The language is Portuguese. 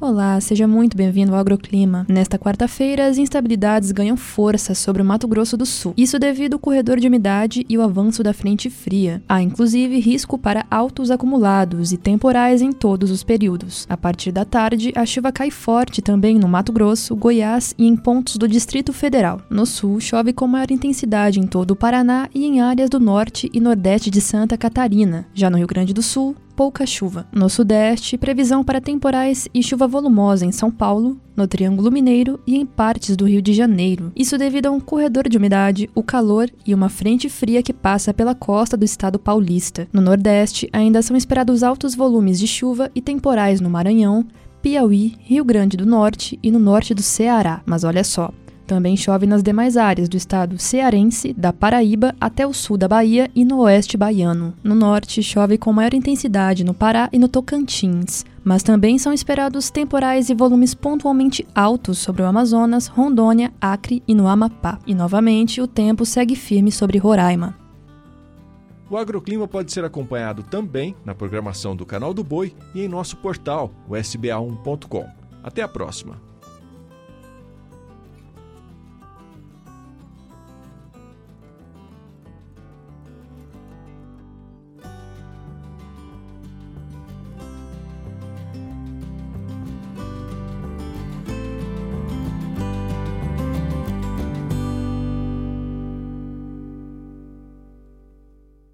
Olá, seja muito bem-vindo ao Agroclima. Nesta quarta-feira, as instabilidades ganham força sobre o Mato Grosso do Sul. Isso devido ao corredor de umidade e o avanço da frente fria. Há inclusive risco para altos acumulados e temporais em todos os períodos. A partir da tarde, a chuva cai forte também no Mato Grosso, Goiás e em pontos do Distrito Federal. No sul, chove com maior intensidade em todo o Paraná e em áreas do norte e nordeste de Santa Catarina. Já no Rio Grande do Sul, pouca chuva. No Sudeste, previsão para temporais e chuva volumosa em São Paulo, no Triângulo Mineiro e em partes do Rio de Janeiro. Isso devido a um corredor de umidade, o calor e uma frente fria que passa pela costa do estado paulista. No Nordeste, ainda são esperados altos volumes de chuva e temporais no Maranhão, Piauí, Rio Grande do Norte e no norte do Ceará. Mas olha só, também chove nas demais áreas do estado cearense, da Paraíba até o sul da Bahia e no oeste baiano. No norte, chove com maior intensidade no Pará e no Tocantins, mas também são esperados temporais e volumes pontualmente altos sobre o Amazonas, Rondônia, Acre e no Amapá. E novamente, o tempo segue firme sobre Roraima. O agroclima pode ser acompanhado também na programação do Canal do Boi e em nosso portal, o sba1.com. Até a próxima!